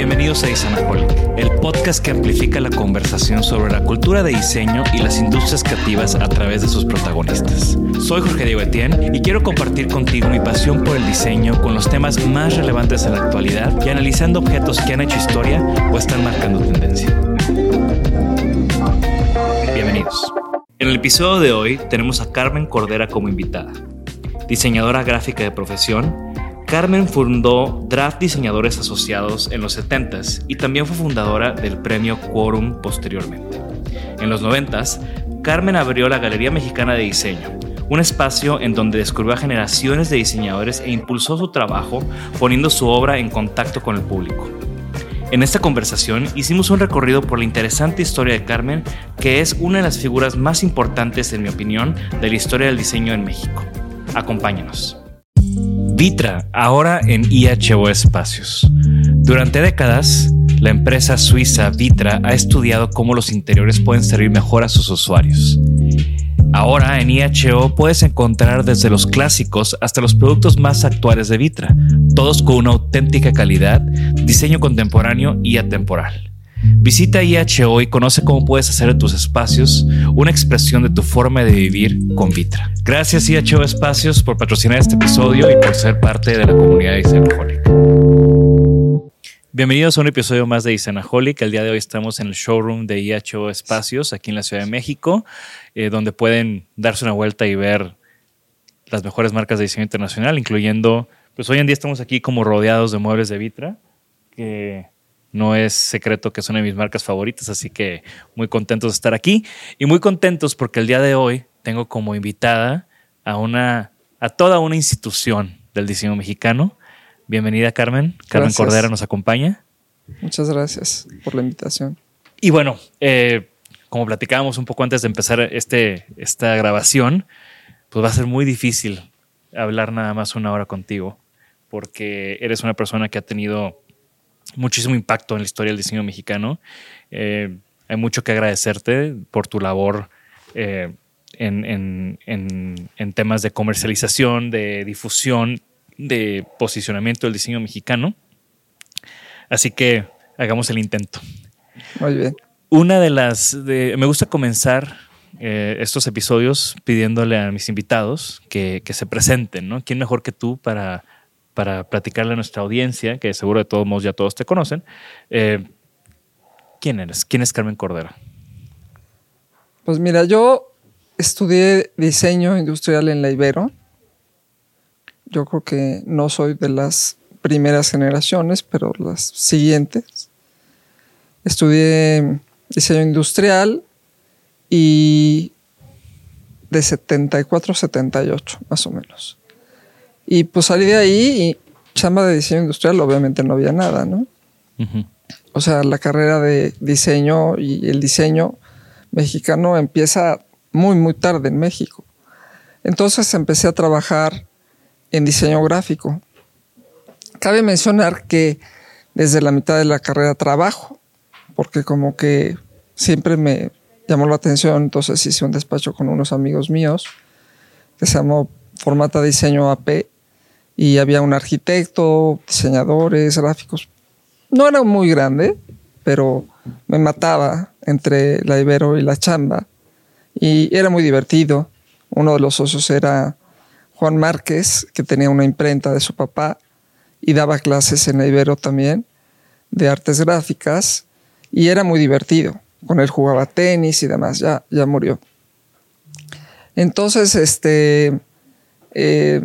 Bienvenidos a Isanaholic, el podcast que amplifica la conversación sobre la cultura de diseño y las industrias creativas a través de sus protagonistas. Soy Jorge Diego Etienne y quiero compartir contigo mi pasión por el diseño con los temas más relevantes en la actualidad y analizando objetos que han hecho historia o están marcando tendencia. Bienvenidos. En el episodio de hoy tenemos a Carmen Cordera como invitada. Diseñadora gráfica de profesión, Carmen fundó Draft Diseñadores Asociados en los 70s y también fue fundadora del premio Quorum posteriormente. En los 90s, Carmen abrió la Galería Mexicana de Diseño, un espacio en donde descubrió a generaciones de diseñadores e impulsó su trabajo poniendo su obra en contacto con el público. En esta conversación hicimos un recorrido por la interesante historia de Carmen, que es una de las figuras más importantes, en mi opinión, de la historia del diseño en México. Acompáñenos. Vitra, ahora en IHO Espacios. Durante décadas, la empresa suiza Vitra ha estudiado cómo los interiores pueden servir mejor a sus usuarios. Ahora en IHO puedes encontrar desde los clásicos hasta los productos más actuales de Vitra, todos con una auténtica calidad, diseño contemporáneo y atemporal. Visita IHO y conoce cómo puedes hacer tus espacios una expresión de tu forma de vivir con Vitra. Gracias IHO Espacios por patrocinar este episodio y por ser parte de la comunidad de Isenaholic. Bienvenidos a un episodio más de Isenaholic. El día de hoy estamos en el showroom de IHO Espacios aquí en la Ciudad de México, eh, donde pueden darse una vuelta y ver las mejores marcas de diseño internacional, incluyendo, pues hoy en día estamos aquí como rodeados de muebles de Vitra, que no es secreto que son de mis marcas favoritas, así que muy contentos de estar aquí y muy contentos porque el día de hoy tengo como invitada a una a toda una institución del diseño mexicano. Bienvenida Carmen. Carmen Gracias. Cordera nos acompaña. Muchas gracias por la invitación. Y bueno, eh, como platicábamos un poco antes de empezar este, esta grabación, pues va a ser muy difícil hablar nada más una hora contigo, porque eres una persona que ha tenido muchísimo impacto en la historia del diseño mexicano. Eh, hay mucho que agradecerte por tu labor eh, en, en- en- en temas de comercialización, de difusión, de posicionamiento del diseño mexicano. Así que hagamos el intento. Muy bien. Una de las. de- me gusta comenzar eh, estos episodios pidiéndole a mis invitados que, que se presenten, ¿no? ¿Quién mejor que tú para, para platicarle a nuestra audiencia, que seguro de todos modos ya todos te conocen? Eh, ¿Quién eres? ¿Quién es Carmen Cordera? Pues mira, yo estudié diseño industrial en la Ibero. Yo creo que no soy de las primeras generaciones, pero las siguientes. Estudié diseño industrial y de 74 a 78, más o menos. Y pues salí de ahí y chamba de diseño industrial, obviamente no había nada, ¿no? O sea, la carrera de diseño y el diseño mexicano empieza muy, muy tarde en México. Entonces empecé a trabajar en diseño gráfico. Cabe mencionar que desde la mitad de la carrera trabajo, porque como que siempre me llamó la atención, entonces hice un despacho con unos amigos míos que se llamó Formata Diseño AP y había un arquitecto, diseñadores, gráficos. No era muy grande, pero me mataba entre la Ibero y la chamba y era muy divertido. Uno de los socios era Juan Márquez, que tenía una imprenta de su papá y daba clases en la Ibero también de artes gráficas y era muy divertido. Con él jugaba tenis y demás, ya, ya murió. Entonces, este, eh,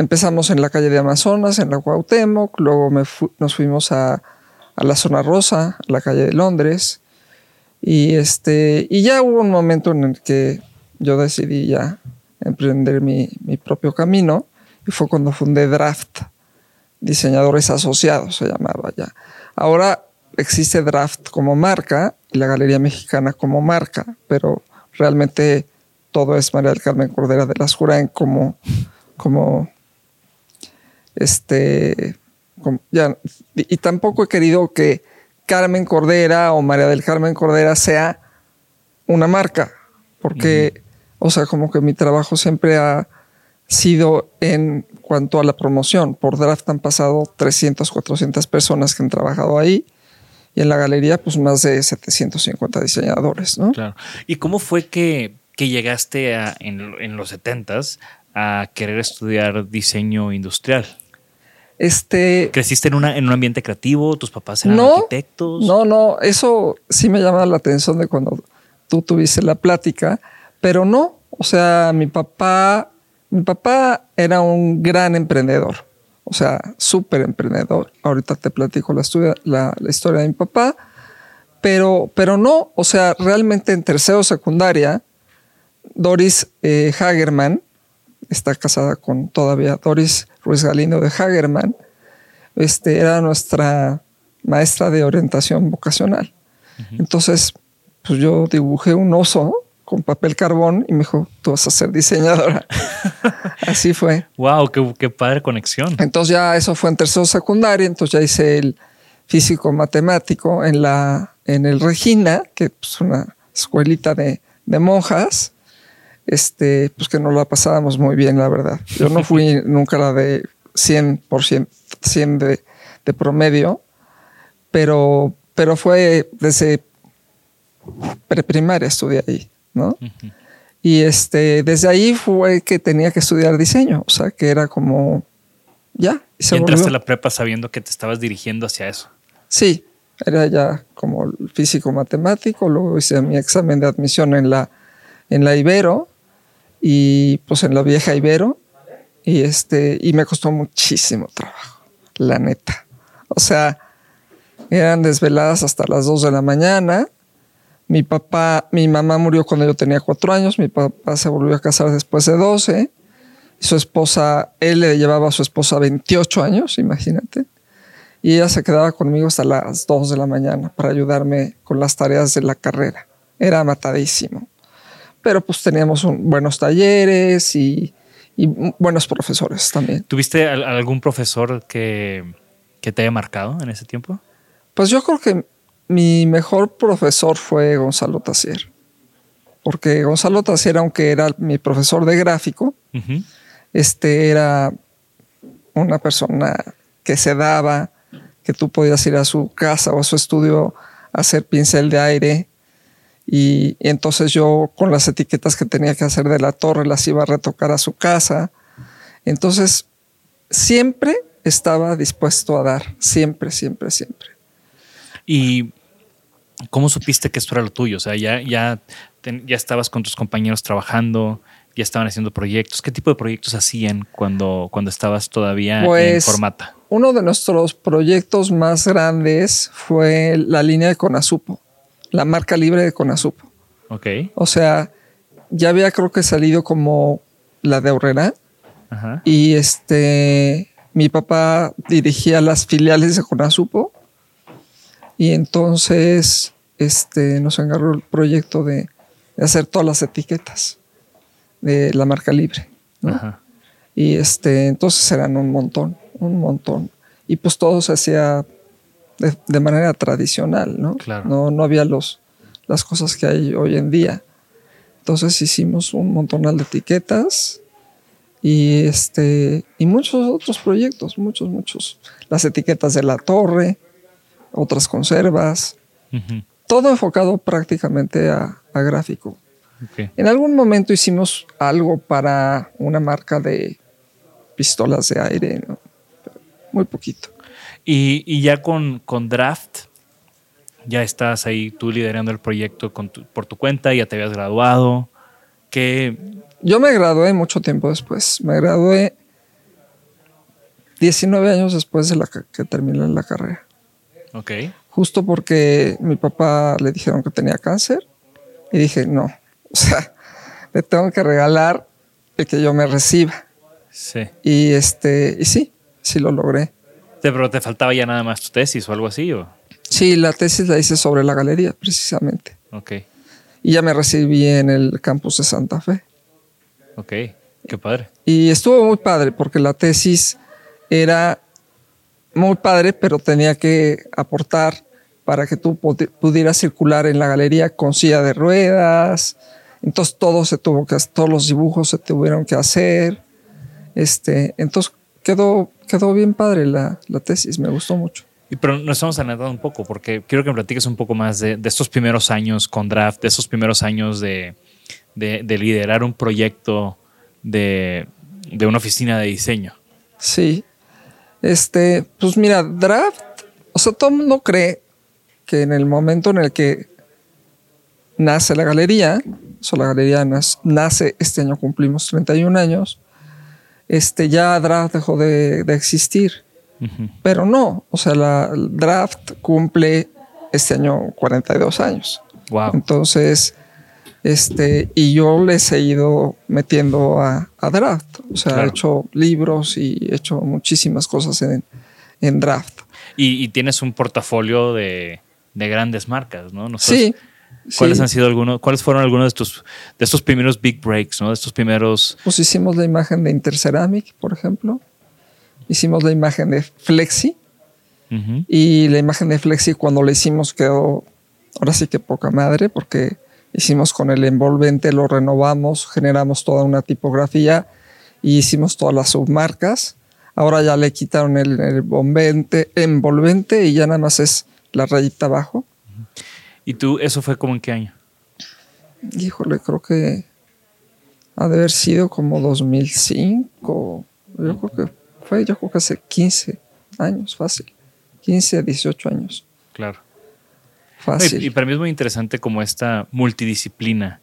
empezamos en la calle de Amazonas, en la Cuauhtémoc, luego nos fuimos a, la zona rosa, la calle de Londres, y, este, y ya hubo un momento en el que yo decidí ya emprender mi, mi propio camino, y fue cuando fundé Draft, Diseñadores Asociados se llamaba ya. Ahora existe Draft como marca y la Galería Mexicana como marca, pero realmente todo es María del Carmen Cordera de las Juraen como, como este, ya, y tampoco he querido que Carmen Cordera o María del Carmen Cordera sea una marca, porque, o sea, como que mi trabajo siempre ha sido en cuanto a la promoción. Por Draft han pasado 300, 400 personas que han trabajado ahí y en la galería pues más de 750 diseñadores, ¿no? Claro. ¿Y cómo fue que, llegaste a, en, los 70s a querer estudiar diseño industrial? Este, ¿Creciste en, una, en un ambiente creativo? ¿Tus papás eran arquitectos? No, no, eso sí me llama la atención de cuando tú tuviste la plática, pero no, o sea, mi papá, mi papá era un gran emprendedor o sea, súper emprendedor. Ahorita te platico la, la, historia de mi papá, pero, pero no, o sea, realmente en tercero secundaria, Doris eh, Hagerman, está casada con todavía Doris Ruiz Galindo de Hagerman, este, era nuestra maestra de orientación vocacional. Entonces, pues yo dibujé un oso con papel carbón y me dijo, tú vas a ser diseñadora. Así fue. Wow, qué, padre conexión. Entonces ya eso fue en tercero secundaria, entonces ya hice el físico matemático en la en el Regina, que es una escuelita de, monjas, este, pues que nos la pasábamos muy bien, la verdad. Yo no fui nunca la de 100%, 100 de, de promedio, pero, pero fue desde preprimaria estudié ahí. ¿no? Y este, desde ahí fue que tenía que estudiar diseño, o sea, que era como, ya. Y, entraste a la prepa sabiendo que te estabas dirigiendo hacia eso. Sí, era ya como físico matemático, luego hice mi examen de admisión en la, en la Ibero y pues en la vieja Ibero y este, y me costó muchísimo trabajo, la neta. O sea, eran desveladas hasta las 2 de la mañana mi papá, mi mamá murió cuando yo tenía cuatro años, mi papá se volvió a casar después de 12, su esposa, él le llevaba a su esposa 28 años, imagínate, y ella se quedaba conmigo hasta las 2 de la mañana para ayudarme con las tareas de la carrera. Era matadísimo. Pero pues teníamos buenos talleres y, buenos profesores también. ¿Tuviste algún profesor que, que te haya marcado en ese tiempo? Pues yo creo que mi mejor profesor fue Gonzalo Tassier. Porque Gonzalo Tassier, aunque era mi profesor de gráfico, este era una persona que se daba, que tú podías ir a su casa o a su estudio a hacer pincel de aire. Y, y, entonces yo con las etiquetas que tenía que hacer de la torre las iba a retocar a su casa. Entonces siempre estaba dispuesto a dar, siempre, siempre, siempre. Y ¿Cómo supiste que esto era lo tuyo? O sea, ya, ya, ya estabas con tus compañeros trabajando, ya estaban haciendo proyectos. ¿Qué tipo de proyectos hacían cuando, cuando estabas todavía en pues, formata? Uno de nuestros proyectos más grandes fue la línea de Conasupo, la marca libre de Conasupo. Ok. O sea, ya había creo que salido como la de Horrera. Y este, mi papá dirigía las filiales de Conasupo y entonces este, nos encargó el proyecto de, hacer todas las etiquetas de la marca libre. Y este, entonces eran un montón, un montón. Y pues todo se hacía de, de manera tradicional, ¿no? Claro. No, no había los, las cosas que hay hoy en día. Entonces hicimos un montonal de etiquetas y este y muchos otros proyectos, muchos, muchos. Las etiquetas de la torre, otras conservas, todo enfocado prácticamente a, a gráfico. En algún momento hicimos algo para una marca de pistolas de aire, ¿no? Muy poquito. Y, y ya con, con Draft, ya estás ahí tú liderando el proyecto con tu- por tu cuenta, ya te habías graduado. ¿Qué, Yo me gradué mucho tiempo después. Me gradué 19 años después de la que terminé la carrera. ok, Justo porque mi papá le dijeron que tenía cáncer y dije, no, o sea, le tengo que regalar el que yo me reciba. sí. Y este, y sí, sí lo logré. Te- Pero te faltaba ya nada más tu tesis o algo así, ¿o? Sí, la tesis la hice sobre la galería, precisamente. Ok, Y ya me recibí en el campus de Santa Fe. ok, qué padre. Y estuvo muy padre porque la tesis era muy padre, pero tenía que aportar para que tú pudi- pudieras circular en la galería con silla de ruedas. Entonces todo se tuvo que todos los dibujos se tuvieron que hacer. Este, entonces quedó, quedó bien padre la, la tesis, me gustó mucho. Y pero nos estamos adelantando un poco porque quiero que me platiques un poco más de, de estos primeros años con Draft, de estos primeros años de, de- de liderar un proyecto de, de una oficina de diseño. Sí. Este, pues mira, draft, o sea, todo el mundo cree que en el momento en el que nace la galería, o sea, la galería nace, este año cumplimos 31 años, este, ya draft dejó de, de existir. Pero no, o sea, la draft cumple este año 42 años. Wow. Entonces, este, y yo les he ido metiendo a, a draft. O sea, Claro. he hecho libros y he hecho muchísimas cosas en, en draft. Y, y tienes un portafolio de, de grandes marcas, ¿no? ¿Nos Sí. ¿Cuáles sí. han sido algunos, cuáles fueron algunos de estos, de estos primeros big breaks, ¿no? De estos primeros. Pues hicimos la imagen de Interceramic, por ejemplo. Hicimos la imagen de Flexi. Y la imagen de Flexi cuando la hicimos quedó, ahora sí que poca madre, porque hicimos con el envolvente, lo renovamos, generamos toda una tipografía y hicimos todas las submarcas. Ahora ya le quitaron el, el envolvente, envolvente y ya nada más es la rayita abajo. ¿Y tú, eso fue como en qué año? Híjole, creo que ha de haber sido como 2005. Yo creo que fue, yo creo que hace 15 años, fácil. 15 18 años, Claro. fácil. Y, y para mí es muy interesante como esta multidisciplina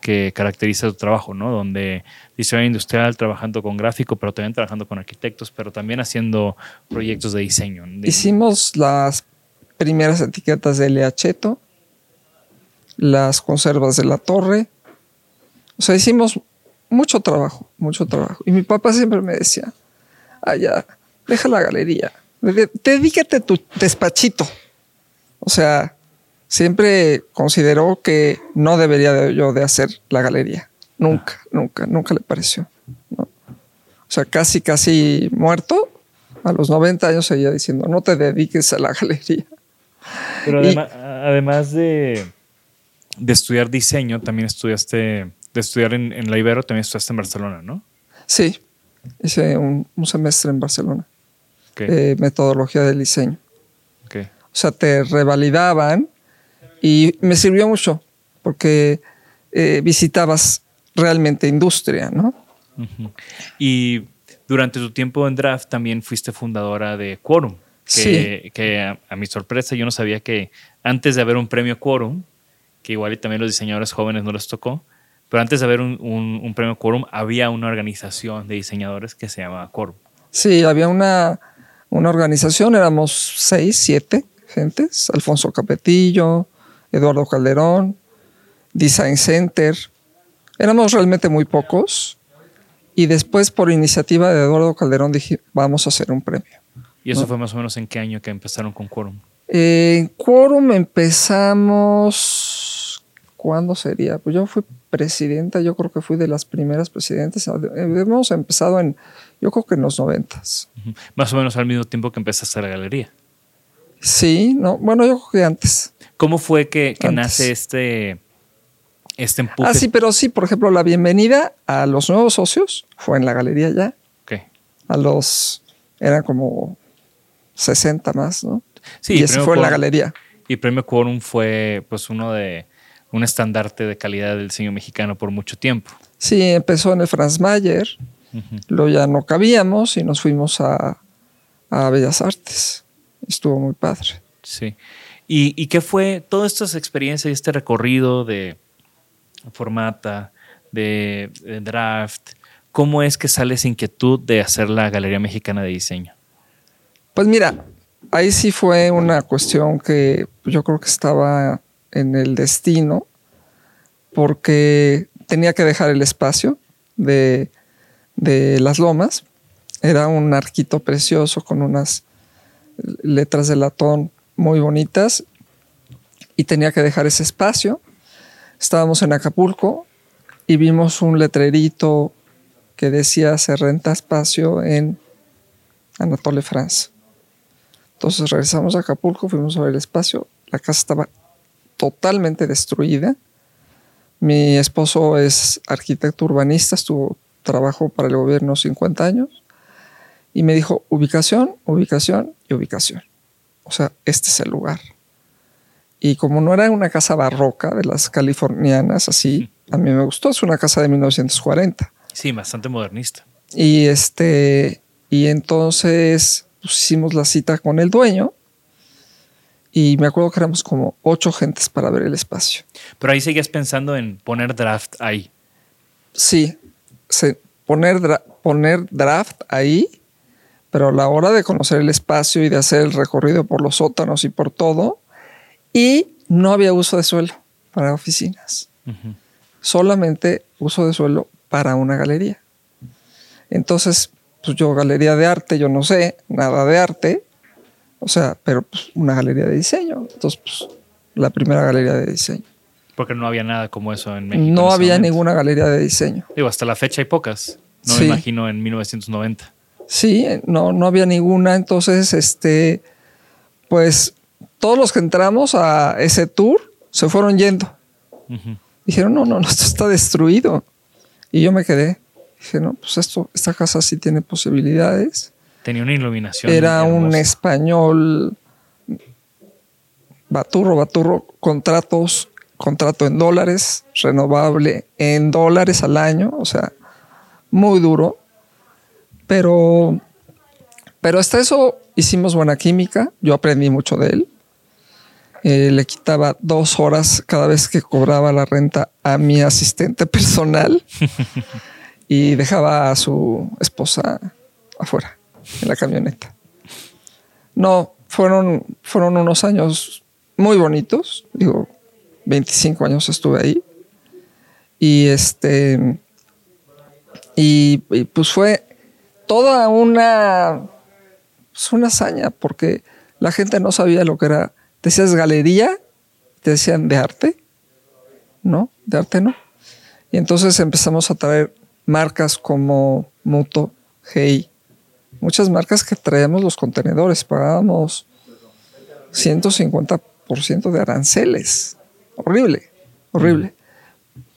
que caracteriza tu trabajo, ¿no? Donde diseño industrial, trabajando con gráfico, pero también trabajando con arquitectos, pero también haciendo proyectos de diseño. Hicimos las primeras etiquetas de Leacheto, las conservas de la torre. O sea, hicimos mucho trabajo, mucho trabajo. Y mi papá siempre me decía, ah, ya, deja la galería, de- dedícate a tu despachito. O sea, siempre consideró que no debería de- yo de hacer la galería. Nunca, nunca, nunca le pareció. ¿no? O sea, casi, casi muerto. A los 90 años seguía diciendo, no te dediques a la galería. Pero Y- además de, de estudiar diseño, también estudiaste, de estudiar en, en la Ibero, también estudiaste en Barcelona, ¿no? Sí, hice un, un semestre en Barcelona, Ok, eh, metodología del diseño. ok. O sea, te revalidaban y me sirvió mucho porque eh, visitabas realmente industria, ¿no? Y durante tu tiempo en Draft también fuiste fundadora de Quorum, que, Sí. que a, a mi sorpresa yo no sabía que antes de haber un premio Quorum, que igual y también los diseñadores jóvenes no les tocó, pero antes de haber un, un- un premio Quorum había una organización de diseñadores que se llamaba Quorum. Sí, había una, una organización, éramos seis, siete gentes, Alfonso Capetillo, Eduardo Calderón, Design Center. Éramos realmente muy pocos. Y después, por iniciativa de Eduardo Calderón, dije, vamos a hacer un premio. Y eso No. fue más o menos en qué año que empezaron con Quorum. Eh, En Quorum empezamos. ¿Cuándo sería? Pues yo fui presidenta, yo creo que fui de las primeras presidentes. Hemos empezado en, yo creo que en los noventas. Más o menos al mismo tiempo que empezaste la galería. Sí, no, bueno, yo creo que antes. ¿Cómo fue que, que nace este, este empuje? Ah, sí, pero sí, por ejemplo, la bienvenida a los nuevos socios fue en la galería ya. Ok. A los, eran como 60 más, ¿no? Sí, y ese fue en la galería. Y Premio Quórum fue pues uno de un estandarte de calidad del diseño mexicano por mucho tiempo. Sí, empezó en el Franz Mayer, luego ya no cabíamos y nos fuimos a, a Bellas Artes. Estuvo muy padre. Sí. ¿Y, y qué fue todas estas experiencias y este recorrido de formata, de, de draft? ¿Cómo es que sale esa inquietud de hacer la Galería Mexicana de Diseño? Pues mira, ahí sí fue una cuestión que yo creo que estaba en el destino, porque tenía que dejar el espacio de, de las lomas. Era un arquito precioso con unas letras de latón muy bonitas y tenía que dejar ese espacio. Estábamos en Acapulco y vimos un letrerito que decía se renta espacio en Anatole France. Entonces regresamos a Acapulco, fuimos a ver el espacio. La casa estaba totalmente destruida. Mi esposo es arquitecto urbanista, estuvo trabajó para el gobierno 50 años y me dijo ubicación, ubicación y ubicación. O sea, este es el lugar. Y como no era una casa barroca de las californianas así, a mí me gustó, es una casa de 1940. Sí, bastante modernista. Y este, y entonces pues, hicimos la cita con el dueño. Y me acuerdo que éramos como ocho gentes para ver el espacio. Pero ahí seguías pensando en poner draft ahí. Sí, se- poner, dra- poner draft ahí, pero a la hora de conocer el espacio y de hacer el recorrido por los sótanos y por todo, y no había uso de suelo para oficinas, solamente uso de suelo para una galería. Entonces, pues yo galería de arte, yo no sé nada de arte, o sea, pero pues una galería de diseño. Entonces, pues la primera galería de diseño. Porque no había nada como eso en México. No había momento. ninguna galería de diseño. Digo, hasta la fecha hay pocas. No Sí. me imagino en 1990. Sí, no, no había ninguna. Entonces, este, pues todos los que entramos a ese tour se fueron yendo. Dijeron, no, no, no, esto está destruido. Y yo me quedé. Dije, no, pues esto, esta casa sí tiene posibilidades. Tenía una iluminación. Era un español Baturro, Baturro, contratos, contrato en dólares, renovable en dólares al año, o sea, muy duro. Pero, pero hasta eso hicimos buena química, yo aprendí mucho de él. Eh, le quitaba dos horas cada vez que cobraba la renta a mi asistente personal y dejaba a su esposa afuera, en la camioneta. No, fueron, fueron unos años muy bonitos. Digo, 25 años estuve ahí. Y este. Y, pues fue toda una. Pues una hazaña, porque la gente no sabía lo que era. Decías galería, te decían de arte. No, de arte no. Y entonces empezamos a traer marcas como Muto, Hey, muchas marcas que traíamos los contenedores, pagábamos 150% de aranceles. Horrible, horrible.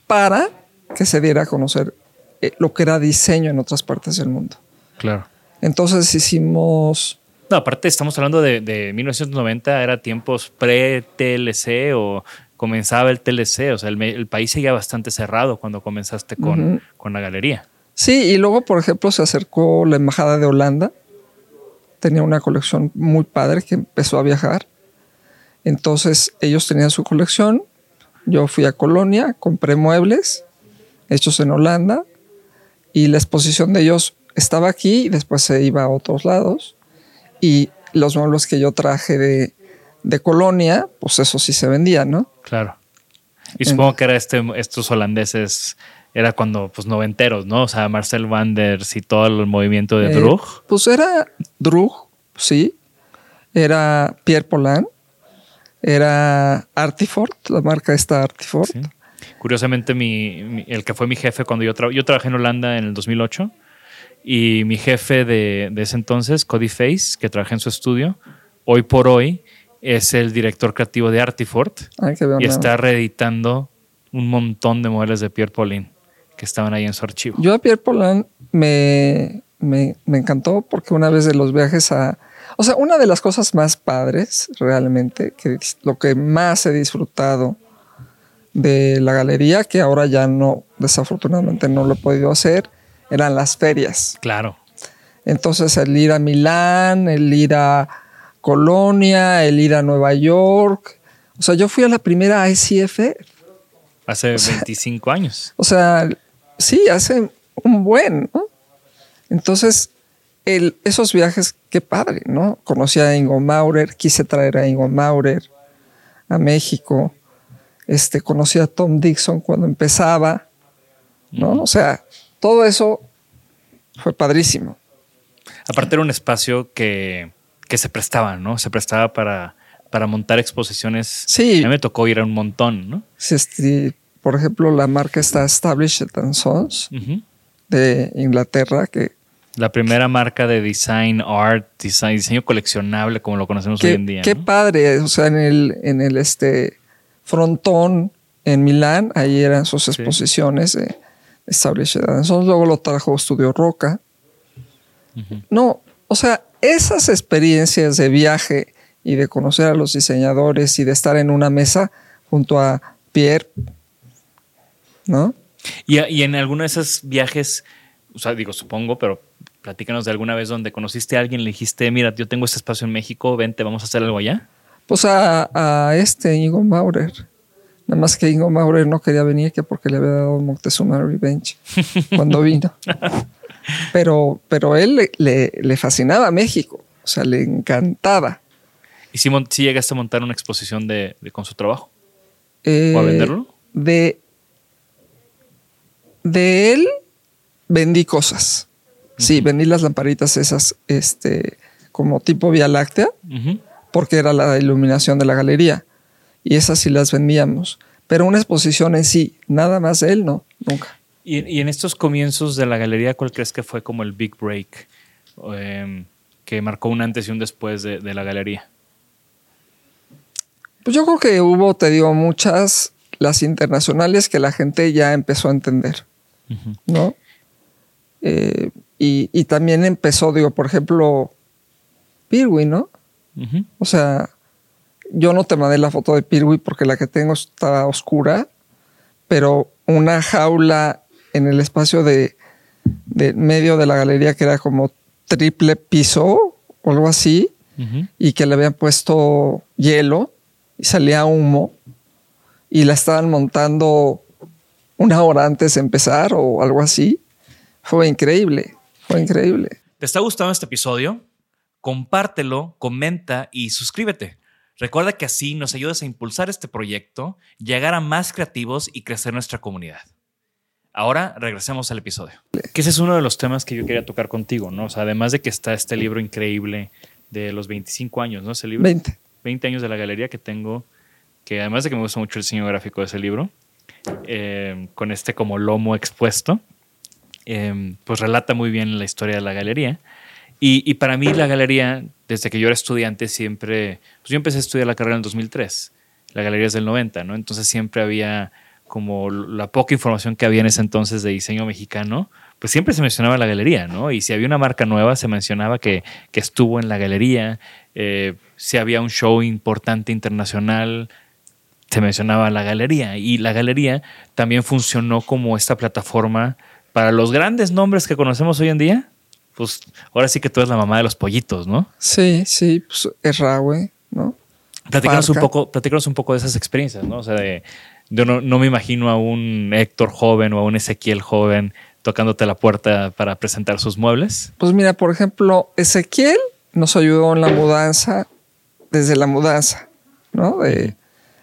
Para que se diera a conocer eh, lo que era diseño en otras partes del mundo. Claro. Entonces hicimos... No, aparte estamos hablando de, de 1990, era tiempos pre-TLC o comenzaba el TLC, o sea, el, el país seguía bastante cerrado cuando comenzaste con, con la galería. Sí, y luego, por ejemplo, se acercó la Embajada de Holanda. Tenía una colección muy padre que empezó a viajar. Entonces, ellos tenían su colección. Yo fui a Colonia, compré muebles hechos en Holanda y la exposición de ellos estaba aquí y después se iba a otros lados. Y los muebles que yo traje de, de Colonia, pues eso sí se vendía, ¿no? Claro. Y supongo que era este, estos holandeses, era cuando, pues, noventeros, ¿no? O sea, Marcel Wanders y todo el movimiento de Eh, Drug. Pues era Drug, sí. Era Pierre Polan. Era Artifort, la marca esta Artifort. Sí. Curiosamente, mi, mi- el que fue mi jefe cuando yo, tra- yo trabajé en Holanda en el 2008 y mi jefe de, de ese entonces, Cody Face, que trabajé en su estudio, hoy por hoy es el director creativo de Artifort Ay, bien, y está reeditando un montón de modelos de Pierre Paulin que estaban ahí en su archivo. Yo a Pierre Polan me, me, me encantó porque una vez de los viajes a... O sea, una de las cosas más padres realmente, que lo que más he disfrutado de la galería, que ahora ya no, desafortunadamente no lo he podido hacer, eran las ferias. Claro. Entonces el ir a Milán, el ir a Colonia, el ir a Nueva York. O sea, yo fui a la primera ICF. Hace 25 años. O sea, sí, hace un buen, ¿no? Entonces, el, esos viajes, qué padre, ¿no? Conocí a Ingo Maurer, quise traer a Ingo Maurer a México. Este, conocí a Tom Dixon cuando empezaba, ¿no? O sea, todo eso fue padrísimo. Aparte era un espacio que, que se prestaba, ¿no? Se prestaba para, para montar exposiciones. Sí. A mí me tocó ir a un montón, ¿no? Si este, por ejemplo, la marca está Established and Sons de Inglaterra, que, La primera marca de design art, design- diseño coleccionable como lo conocemos hoy en día. qué ¿no? padre, o sea, en el, en el este frontón en Milán, ahí eran sus exposiciones de Established and Sons, luego lo trajo Estudio Roca. No, o sea, esas experiencias de viaje y de conocer a los diseñadores y de estar en una mesa junto a Pierre, ¿no? Y, y en alguno de esos viajes, o sea, digo, supongo, pero platícanos de alguna vez donde conociste a alguien, le dijiste, mira, yo tengo este espacio en México, vente, vamos a hacer algo allá. Pues a, a este Ingo Maurer. Nada más que Ingo Maurer no quería venir que porque le había dado Moctezuma Revenge cuando vino. Pero, pero él le, le- le fascinaba México. O sea, le encantaba. ¿Y si, llegaste a montar una exposición de, de- con su trabajo? Eh, ¿O a venderlo? De, de él vendí cosas. Sí, vendí las lamparitas esas, este, como tipo Vía Láctea. Porque era la iluminación de la galería. Y esas sí las vendíamos. Pero una exposición en sí, nada más de él, no, nunca. Y, y en estos comienzos de la galería, ¿cuál crees que fue como el big break em, que marcó un antes y un después de, de la galería? Pues yo creo que hubo, te digo, muchas, las internacionales que la gente ya empezó a entender, ¿no? Eh, y, y también empezó, digo, por ejemplo, Pirwi, ¿no? O sea, yo no te mandé la foto de Pirwi porque la que tengo está oscura, pero una jaula en el espacio de, de medio de la galería que era como triple piso o algo así, y que le habían puesto hielo y salía humo y la estaban montando una hora antes de empezar o algo así. Fue increíble, fue increíble. ¿Te está gustando este episodio? Compártelo, comenta y suscríbete. Recuerda que así nos ayudas a impulsar este proyecto, llegar a más creativos y crecer nuestra comunidad. Ahora regresemos al episodio. Que ese es uno de los temas que yo quería tocar contigo, ¿no? O sea, además de que está este libro increíble de los 25 años, ¿no? Ese libro. 20. 20 años de la galería que tengo, que además de que me gusta mucho el diseño gráfico de ese libro, eh, con este como lomo expuesto, eh, pues relata muy bien la historia de la galería. Y, para mí la galería, desde que yo era estudiante, siempre, pues yo empecé a estudiar la carrera en el 2003, la galería es del 90, ¿no? Entonces siempre había como la poca información que había en ese entonces de diseño mexicano, pues siempre se mencionaba la galería, ¿no? Y si había una marca nueva, se mencionaba que, que estuvo en la galería, eh, si había un show importante internacional, se mencionaba la galería. Y la galería también funcionó como esta plataforma para los grandes nombres que conocemos hoy en día. Pues ahora sí que tú eres la mamá de los pollitos, ¿no? Sí, sí, pues es Rahue, ¿no? Platícanos un, poco, platícanos un poco de esas experiencias, ¿no? O sea, de, yo no, no me imagino a un Héctor joven o a un Ezequiel joven tocándote la puerta para presentar sus muebles. Pues mira, por ejemplo, Ezequiel nos ayudó en la mudanza, desde la mudanza, ¿no? De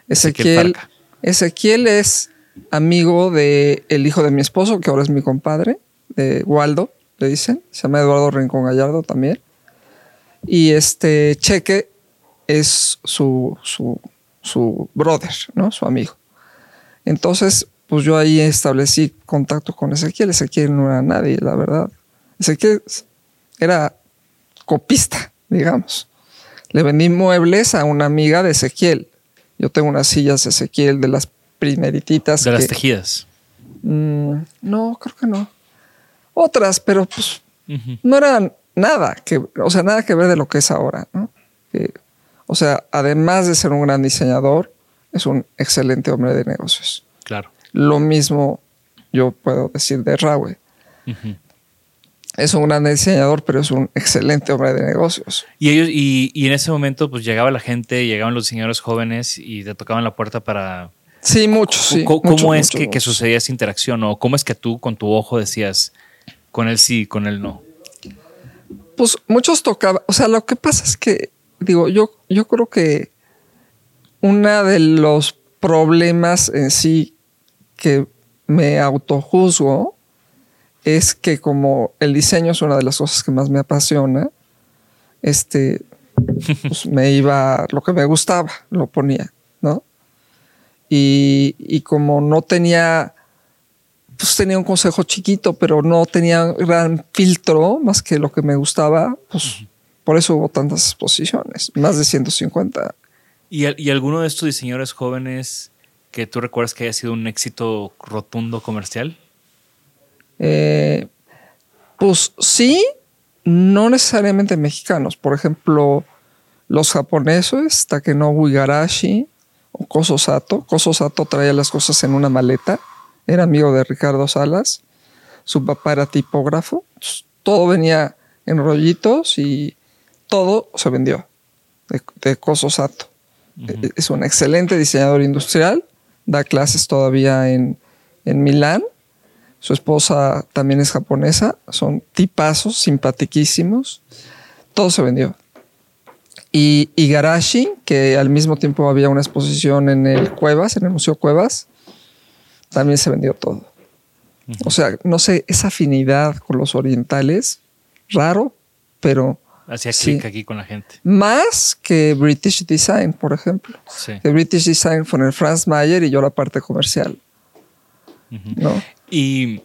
Ezequiel Ezequiel. Parca. Ezequiel es amigo de el hijo de mi esposo, que ahora es mi compadre, de Waldo, le dicen. Se llama Eduardo Rincón Gallardo también. Y este Cheque es su, su, su brother, ¿no? Su amigo. Entonces, pues yo ahí establecí contacto con Ezequiel. Ezequiel no era nadie, la verdad. Ezequiel era copista, digamos. Le vendí muebles a una amiga de Ezequiel. Yo tengo unas sillas de Ezequiel de las primerititas. De las tejidas. Mm, no, creo que no. Otras, pero pues no eran nada que, o sea, nada que ver de lo que es ahora, ¿no? Que, o sea, además de ser un gran diseñador, es un excelente hombre de negocios. Claro. Lo mismo yo puedo decir de Raúl. Ujú. Es un gran diseñador, pero es un excelente hombre de negocios. Y ellos, y, y en ese momento, pues llegaba la gente, llegaban los diseñadores jóvenes y te tocaban la puerta para. Sí, mucho, sí. ¿Cómo, mucho, es mucho, que, que mucho. sucedía esa interacción? ¿O cómo es que tú con tu ojo decías con él sí, con él no? Pues muchos tocaban. O sea, lo que pasa es que, digo, yo, yo creo que uno de los problemas en sí que me autojuzgo es que como el diseño es una de las cosas que más me apasiona, este, pues me iba, lo que me gustaba, lo ponía, ¿no? Y, y como no tenía, pues tenía un consejo chiquito, pero no tenía gran filtro más que lo que me gustaba, pues por eso hubo tantas exposiciones, más de 150. ¿Y, y alguno de estos diseñadores jóvenes que tú recuerdas que haya sido un éxito rotundo comercial? Eh, pues sí, no necesariamente mexicanos. Por ejemplo, los japoneses, Takenobu Igarashi o Koso Sato. Koso Sato traía las cosas en una maleta. Era amigo de Ricardo Salas. Su papá era tipógrafo. Todo venía en rollitos y todo se vendió de, de Koso Sato. Es un excelente diseñador industrial. Da clases todavía en, en Milán. Su esposa también es japonesa. Son tipazos, simpatiquísimos. Todo se vendió. Y Igarashi, que al mismo tiempo había una exposición en el Cuevas, en el Museo Cuevas, también se vendió todo. O sea, no sé, esa afinidad con los orientales, raro, pero Hacía Sí. clic aquí con la gente. más que British Design, por ejemplo. Sí. Que British Design fue en el Franz Mayer y yo la parte comercial. ¿no? Y,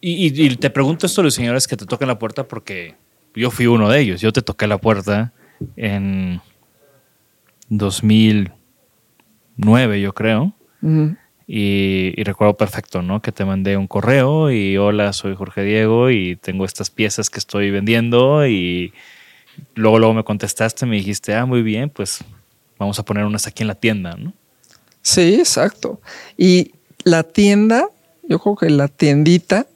y, y te pregunto esto a los señores que te tocan la puerta porque yo fui uno de ellos. Yo te toqué la puerta en 2009, yo creo. Y, y recuerdo perfecto, ¿no? Que te mandé un correo y hola, soy Jorge Diego y tengo estas piezas que estoy vendiendo y luego, luego me contestaste, me dijiste, ah, muy bien, pues vamos a poner unas aquí en la tienda, ¿no? Sí, exacto. Y la tienda, yo creo que la tiendita,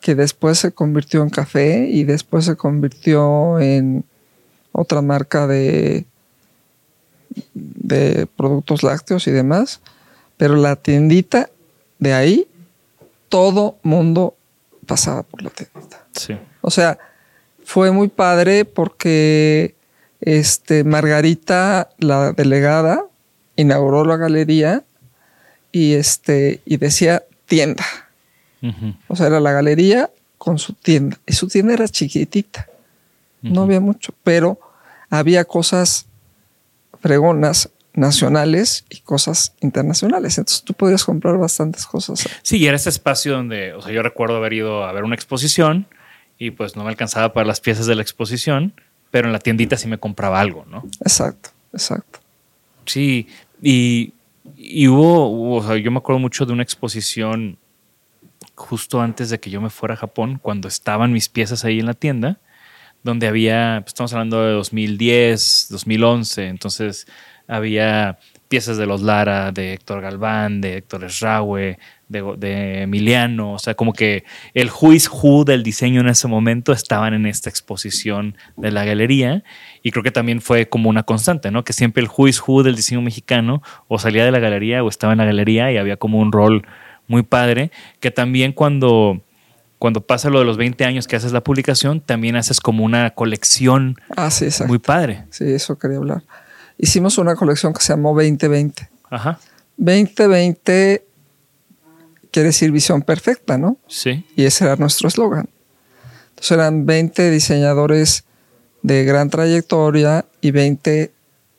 que después se convirtió en café y después se convirtió en otra marca de, de productos lácteos y demás, pero la tiendita de ahí, todo mundo pasaba por la tiendita. Sí. O sea, fue muy padre porque este, Margarita, la delegada, inauguró la galería y, este, y decía tienda. O sea, era la galería con su tienda. Y su tienda era chiquitita. No había mucho, pero había cosas fregonas nacionales y cosas internacionales. Entonces tú podías comprar bastantes cosas. Sí, y era ese espacio donde, o sea, yo recuerdo haber ido a ver una exposición y pues no me alcanzaba para las piezas de la exposición, pero en la tiendita sí me compraba algo, ¿no? Exacto, exacto. Sí, y, y hubo, o sea, yo me acuerdo mucho de una exposición justo antes de que yo me fuera a Japón, cuando estaban mis piezas ahí en la tienda, donde había, pues, estamos hablando de 2010, 2011, entonces había piezas de los Lara, de Héctor Galván, de Héctor Esraue, de, de Emiliano, o sea, como que el is who del diseño en ese momento estaban en esta exposición de la galería y creo que también fue como una constante, ¿no? Que siempre el is who del diseño mexicano o salía de la galería o estaba en la galería y había como un rol muy padre, que también cuando, cuando pasa lo de los 20 años que haces la publicación, también haces como una colección Ah, sí, muy padre. Sí, eso quería hablar. Hicimos una colección que se llamó 2020. Ajá, 2020 quiere decir visión perfecta, ¿no? sí. Y ese era nuestro eslogan. Entonces eran 20 diseñadores de gran trayectoria y 20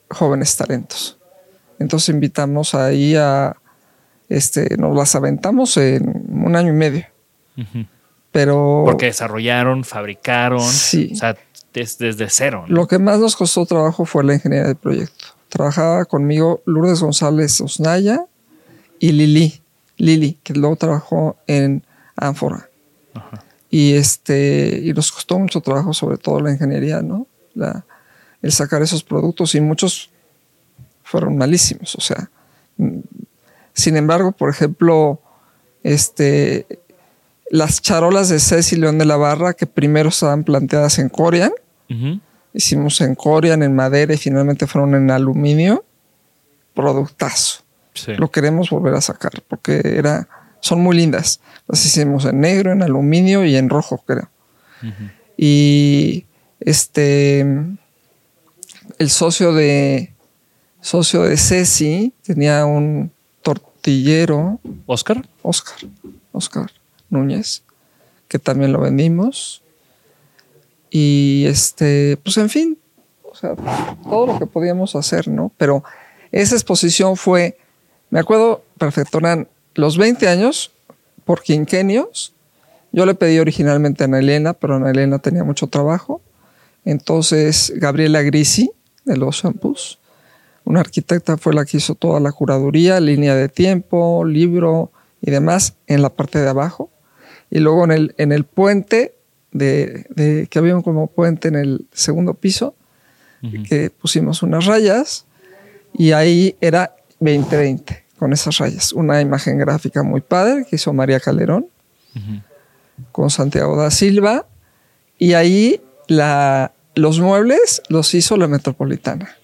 jóvenes talentos. Entonces invitamos ahí a este, nos las aventamos en un año y medio. Pero. Porque desarrollaron, fabricaron. Sí. O sea, des- desde cero. ¿no? Lo que más nos costó trabajo fue la ingeniería de proyecto. Trabajaba conmigo Lourdes González Osnaya y Lili, Lili, que luego trabajó en Ánfora. Y este, y nos costó mucho trabajo, sobre todo la ingeniería, ¿no? La, el sacar esos productos y muchos fueron malísimos. O sea, mm, sin embargo, por ejemplo, este, las charolas de Ceci León de la Barra, que primero estaban planteadas en Corian. Hicimos en Corian, en madera y finalmente fueron en aluminio. Productazo. Sí. Lo queremos volver a sacar porque era, son muy lindas. Las hicimos en negro, en aluminio y en rojo, creo. Y este, el socio de, socio de Ceci tenía un tortillero, Oscar. Oscar, Oscar Núñez, que también lo vendimos. Y este, pues en fin, o sea, todo lo que podíamos hacer, ¿no? Pero esa exposición fue, me acuerdo perfecto, eran los 20 años por quinquenios. Yo le pedí originalmente a Ana Elena, pero Ana Elena tenía mucho trabajo. Entonces, Gabriela Grisi, de los shampoos, una arquitecta fue la que hizo toda la curaduría, línea de tiempo, libro y demás en la parte de abajo. Y luego en el, en el puente, de, de- que había como puente en el segundo piso, que pusimos unas rayas y ahí era 2020 con esas rayas. Una imagen gráfica muy padre que hizo María Calderón con Santiago da Silva y ahí la, los muebles los hizo la Metropolitana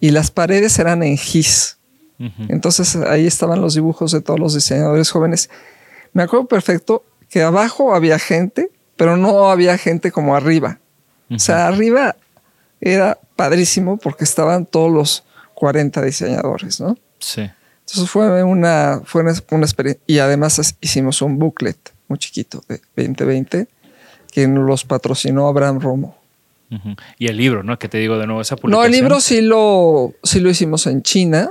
y las paredes eran en gis. Entonces ahí estaban los dibujos de todos los diseñadores jóvenes. Me acuerdo perfecto que abajo había gente, pero no había gente como arriba. O sea, arriba era padrísimo porque estaban todos los 40 diseñadores, ¿no? Sí. Entonces fue una, fue una, una experiencia. Y además hicimos un booklet muy chiquito de 2020 que nos los patrocinó Abraham Romo. Y el libro, ¿no? Que te digo de nuevo, esa No, publicación. el libro sí lo, sí lo hicimos en China.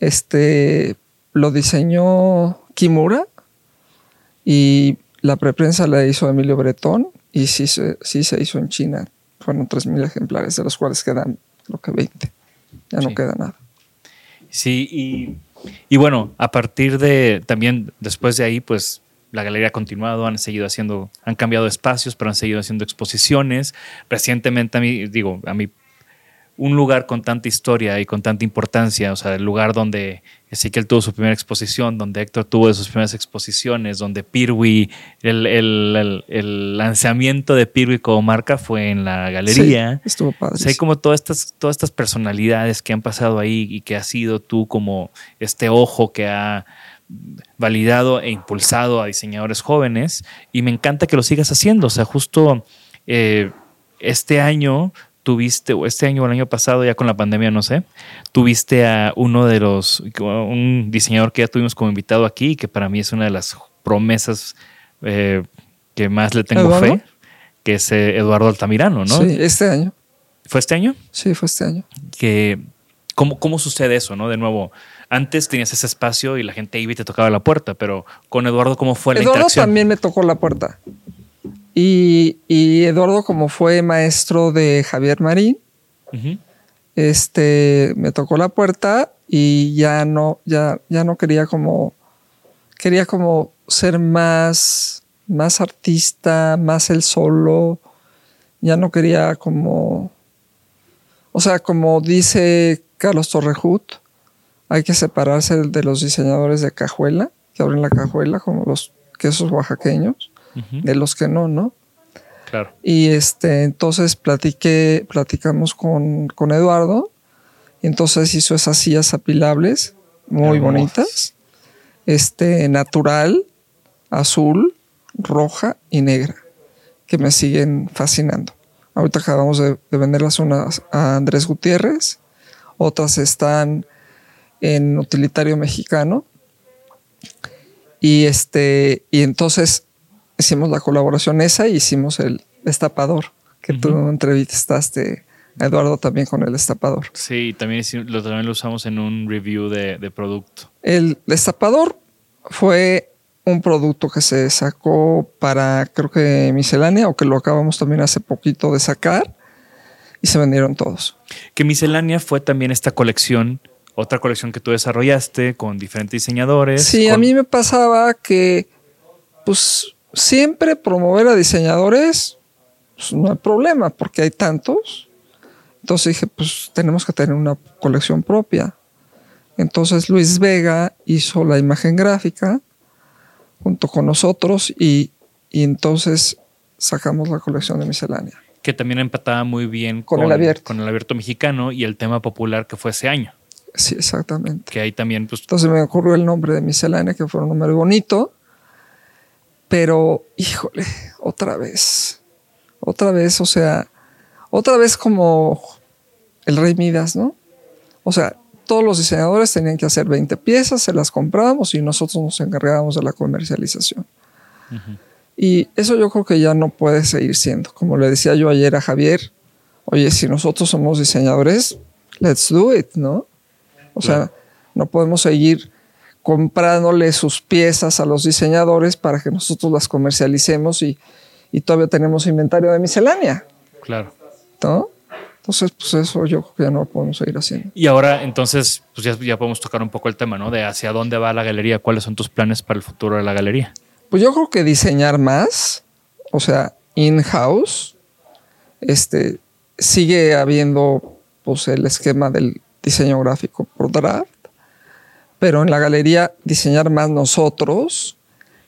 Este lo diseñó Kimura y la preprensa la hizo Emilio Bretón y sí se, sí se hizo en China. Fueron 3.000 ejemplares, de los cuales quedan creo que 20. Ya no Sí. queda nada. Sí, y, y bueno, a partir de también después de ahí, pues la galería ha continuado, han seguido haciendo, han cambiado espacios, pero han seguido haciendo exposiciones. Recientemente a mí, digo, a mí, un lugar con tanta historia y con tanta importancia, o sea, el lugar donde Ezequiel tuvo su primera exposición, donde Héctor tuvo de sus primeras exposiciones, donde Pirwi, el, el- el- el lanzamiento de Pirwi como marca fue en la galería. Sí, estuvo padre. O sea, hay como todas estas, todas estas personalidades que han pasado ahí y que has sido tú como este ojo que ha validado e impulsado a diseñadores jóvenes y me encanta que lo sigas haciendo. O sea, justo eh, este año tuviste, o este año o el año pasado, ya con la pandemia, no sé, tuviste a uno de los, un diseñador que ya tuvimos como invitado aquí y que para mí es una de las promesas eh, que más le tengo ¿Eduardo? fe, que es eh, Eduardo Altamirano, ¿no? Sí, este año. ¿Fue este año? Sí, fue este año. que ¿cómo, cómo sucede eso, no? De nuevo, antes tenías ese espacio y la gente iba y te tocaba la puerta, pero con Eduardo, ¿cómo fue la Eduardo interacción? también me tocó la puerta. Y, y Eduardo, como fue maestro de Javier Marín, este, me tocó la puerta y ya no, ya, ya no quería como, quería como ser más, más artista, más el solo. Ya no quería como, o sea, como dice Carlos Torrejut, hay que separarse de los diseñadores de cajuela, que abren la cajuela, como los quesos oaxaqueños, de los que no, ¿no? Claro. Y este, entonces platiqué, platicamos con, con Eduardo. Y entonces hizo esas sillas apilables muy bonitas. Este, natural, azul, roja y negra, que me siguen fascinando. Ahorita acabamos de, de venderlas unas a Andrés Gutiérrez, otras están en Utilitario Mexicano. Y este, y entonces hicimos la colaboración esa y hicimos el destapador que tú entrevistaste a Eduardo también con el destapador. Sí, también lo, también lo usamos en un review de, de producto. El destapador fue un producto que se sacó para, creo que miscelánea, o que lo acabamos también hace poquito de sacar, y se vendieron todos. Que miscelánea fue también esta colección, otra colección que tú desarrollaste con diferentes diseñadores. Sí, a mí me pasaba que, pues, siempre promover a diseñadores, pues, no hay problema, porque hay tantos. Entonces dije, pues tenemos que tener una colección propia. Entonces Luis Vega hizo la imagen gráfica junto con nosotros y, entonces sacamos la colección de miscelánea. Que también empataba muy bien con, el abierto. Con el abierto mexicano y el tema popular que fue ese año. Sí, exactamente. Que ahí también, pues. Entonces me ocurrió el nombre de miscelánea, que fue un nombre bonito. Pero, híjole, otra vez. Otra vez, o sea, otra vez como el Rey Midas, ¿no? O sea, todos los diseñadores tenían que hacer 20 piezas, se las comprábamos y nosotros nos encargábamos de la comercialización. Y eso yo creo que ya no puede seguir siendo. Como le decía yo ayer a Javier, oye, si nosotros somos diseñadores, let's do it, ¿no? O sea, no podemos seguir comprándole sus piezas a los diseñadores para que nosotros las comercialicemos y, y todavía tenemos inventario de miscelánea. Claro. ¿No? Entonces, pues eso yo creo que ya no lo podemos seguir haciendo. Y ahora, entonces, pues ya, ya, podemos tocar un poco el tema, ¿no? De hacia dónde va la galería, cuáles son tus planes para el futuro de la galería. Pues yo creo que diseñar más, o sea, in-house, este, sigue habiendo pues el esquema del diseño gráfico por draft, pero en la galería diseñar más nosotros,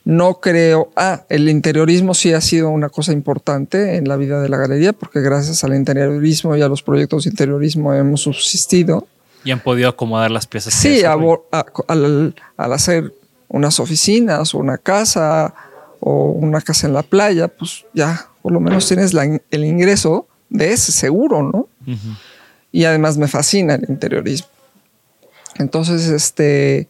no creo, ah, el interiorismo sí ha sido una cosa importante en la vida de la galería, porque gracias al interiorismo y a los proyectos de interiorismo hemos subsistido. Y han podido acomodar las piezas. Sí, al, hacer unas oficinas o una casa o una casa en la playa, pues ya por lo menos tienes el ingreso de ese seguro, ¿no? Y además me fascina el interiorismo. Entonces, este,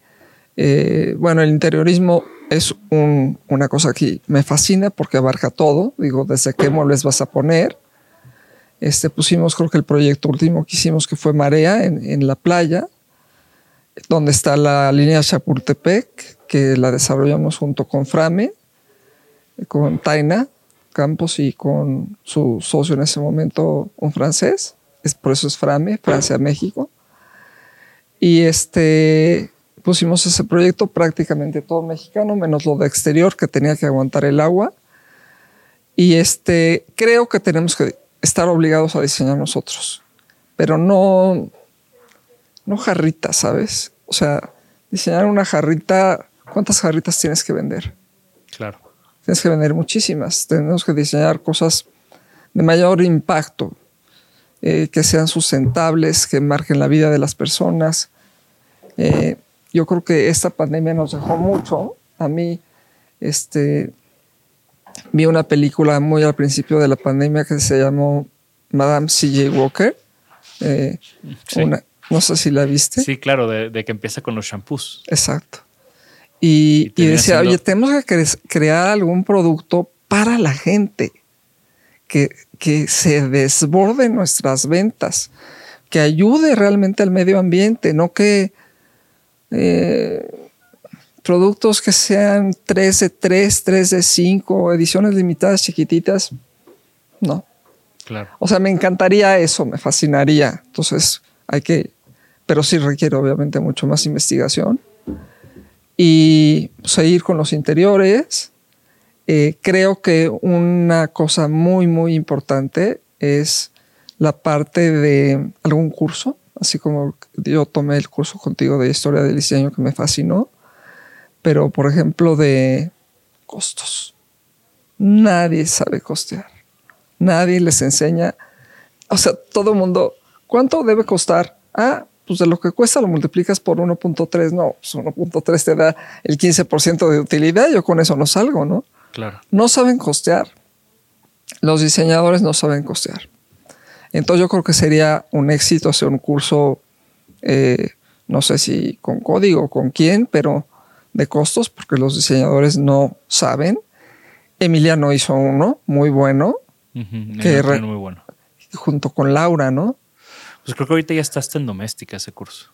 eh, bueno, el interiorismo es una cosa que me fascina porque abarca todo. Digo, desde qué muebles vas a poner. Este, pusimos, creo que el proyecto último que hicimos, que fue Marea, en, la playa, donde está la línea Chapultepec, que la desarrollamos junto con Frame, con Taina Campos y con su socio en ese momento, un francés. Es, por eso es Frame, Francia-México. Y este, pusimos ese proyecto prácticamente todo mexicano, menos lo de exterior que tenía que aguantar el agua. Y este, creo que tenemos que estar obligados a diseñar nosotros, pero no, no jarritas, ¿sabes? O sea, diseñar una jarrita, ¿cuántas jarritas tienes que vender? Claro. Tienes que vender muchísimas. Tenemos que diseñar cosas de mayor impacto, eh, que sean sustentables, que marquen la vida de las personas. Eh, yo creo que esta pandemia nos dejó mucho. A mí, este, vi una película muy al principio de la pandemia que se llamó Madame C.J. Walker. Eh, no sé si la viste. Sí, claro, de, que empieza con los shampoos. Exacto. Y, decía, oye, tenemos que crear algún producto para la gente que, que se desborde nuestras ventas, que ayude realmente al medio ambiente, no que eh, productos que sean 3 de 3, 3 de 5, ediciones limitadas chiquititas, no. Claro. O sea, me encantaría eso, me fascinaría. Entonces, hay que, pero sí requiere obviamente mucho más investigación. Y seguir con los interiores. Eh, creo que una cosa muy, muy importante es la parte de algún curso así como yo tomé el curso contigo de historia del diseño que me fascinó, pero por ejemplo de costos. Nadie sabe costear. Nadie les enseña. O sea, todo el mundo, ¿cuánto debe costar? Ah, pues de lo que cuesta lo multiplicas por 1.3. No, pues 1.3 te da el 15% de utilidad. Yo con eso no salgo, ¿no? Claro. No saben costear. Los diseñadores no saben costear. Entonces yo creo que sería un éxito hacer un curso, eh, no sé si con código o con quién, pero de costos, porque los diseñadores no saben. Emiliano hizo uno muy bueno, que, muy bueno. junto con Laura, ¿no? Pues creo que ahorita ya está hasta en doméstica ese curso.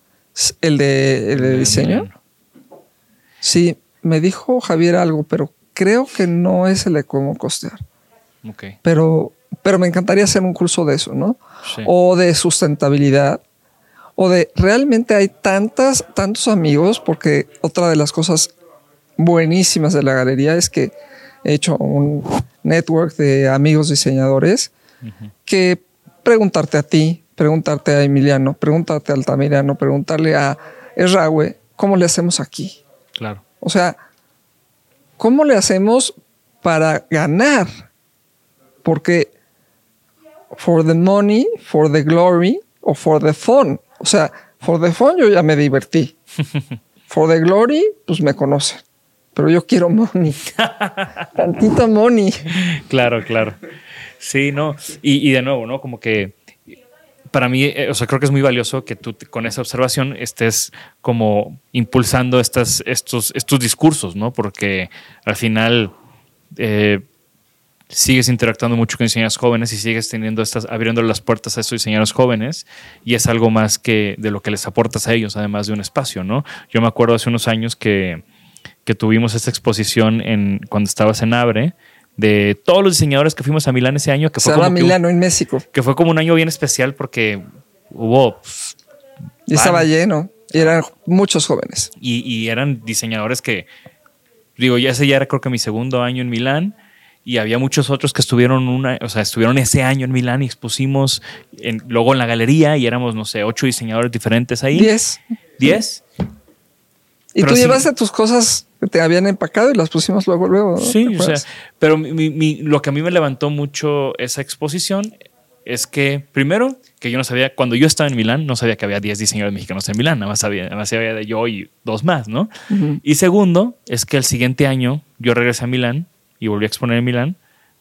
El de, el de diseño. Sí, me dijo Javier algo, pero creo que no es el de cómo costear. Ok. Pero, pero me encantaría hacer un curso de eso, ¿no? Sí. O de sustentabilidad. O de realmente hay tantas, tantos amigos, porque otra de las cosas buenísimas de la galería es que he hecho un network de amigos diseñadores que preguntarte a ti, preguntarte a Emiliano, preguntarte a Altamirano, preguntarle a Errague, ¿cómo le hacemos aquí? Claro. O sea, ¿cómo le hacemos para ganar? Porque for the money, for the glory o for the fun. O sea, for the fun yo ya me divertí. For the glory, pues me conocen. Pero yo quiero money. Tantita money. Claro, claro. Sí, no. Y, y de nuevo, ¿no? Como que para mí, eh, o sea, creo que es muy valioso que tú te- con esa observación estés como impulsando estas, estos, estos discursos, ¿no? Porque al final eh, sigues interactuando mucho con diseñadores jóvenes y sigues teniendo estas, abriendo las puertas a estos diseñadores jóvenes y es algo más que de lo que les aportas a ellos, además de un espacio, ¿no? Yo me acuerdo hace unos años que, que tuvimos esta exposición en, cuando estabas en Abre de todos los diseñadores que fuimos a Milán ese año, que fue como que Milano en México. que fue como un año bien especial porque hubo pues, Y estaba lleno. Y eran muchos jóvenes. y, y eran diseñadores que digo ya ese ya era creo que mi segundo año en Milán y había muchos otros que estuvieron una o sea estuvieron ese año en Milán y expusimos en- luego en la galería y éramos no sé ocho diseñadores diferentes ahí Diez. diez Y Pero tú sí. llevaste tus cosas que te habían empacado y las pusimos luego, luego. ¿no? Sí, ¿Te o sea, pero mi- mi- lo que a mí me levantó mucho esa exposición es que, primero, que yo no sabía, cuando yo estaba en Milán, no sabía que había 10 diseñadores mexicanos en Milán, nada más sabía, nada más sabía de yo y dos más, ¿no? Y segundo, es que el siguiente año yo regresé a Milán y volví a exponer en Milán,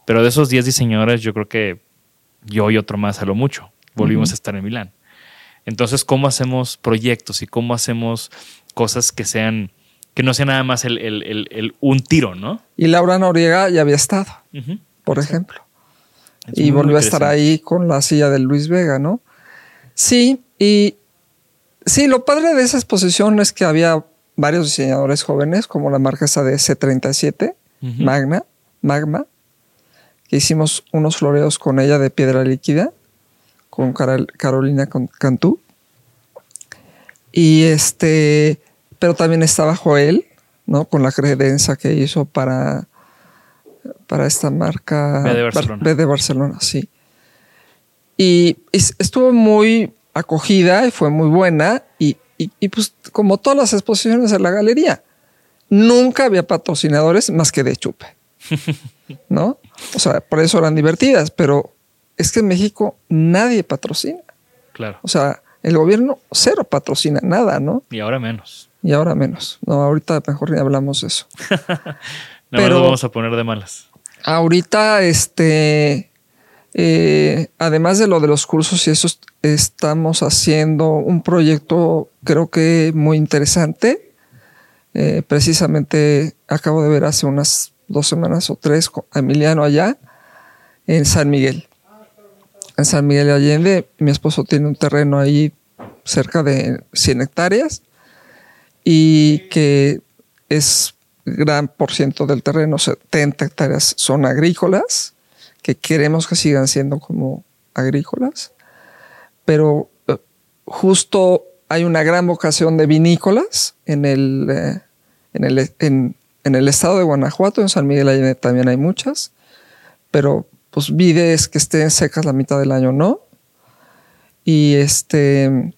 pero de esos 10 diseñadores yo creo que yo y otro más a lo mucho volvimos a estar en Milán. Entonces, ¿cómo hacemos proyectos y cómo hacemos cosas que sean, que no sea nada más el, el- el- el un tiro, ¿no? Y Laura Noriega ya había estado, por ejemplo. Es y volvió a estar ahí con la silla de Luis Vega, ¿no? Sí, y sí, lo padre de esa exposición es que había varios diseñadores jóvenes, como la marquesa de C37, Ujú. Magna, Magma, que hicimos unos floreos con ella de piedra líquida, con Carolina Cantú. Y este, pero también estaba Joel, ¿no? Con la credencia que hizo para, para esta marca. B de Barcelona. B de Barcelona, sí. Y, y estuvo muy acogida y fue muy buena. Y, y- y, pues, como todas las exposiciones en la galería, nunca había patrocinadores más que de chupe. ¿No? O sea, por eso eran divertidas, pero es que en México nadie patrocina. Claro. O sea, el gobierno cero patrocina nada, ¿no? Y ahora menos. Y ahora menos. No, ahorita mejor ni hablamos de eso. Nada Pero- nos vamos a poner de malas. Ahorita, este, eh, además de lo de los cursos y eso, est- estamos haciendo un proyecto, creo que muy interesante. Eh, precisamente acabo de ver hace unas dos semanas o tres con Emiliano allá en San Miguel. En San Miguel de Allende, mi esposo tiene un terreno ahí cerca de 100 hectáreas y que es gran por ciento del terreno, 70 hectáreas son agrícolas, que queremos que sigan siendo como agrícolas, pero eh, justo hay una gran vocación de vinícolas en el, eh, en el, en, en el estado de Guanajuato, en San Miguel Allende también hay muchas, pero pues vides que estén secas la mitad del año, ¿no? Y este,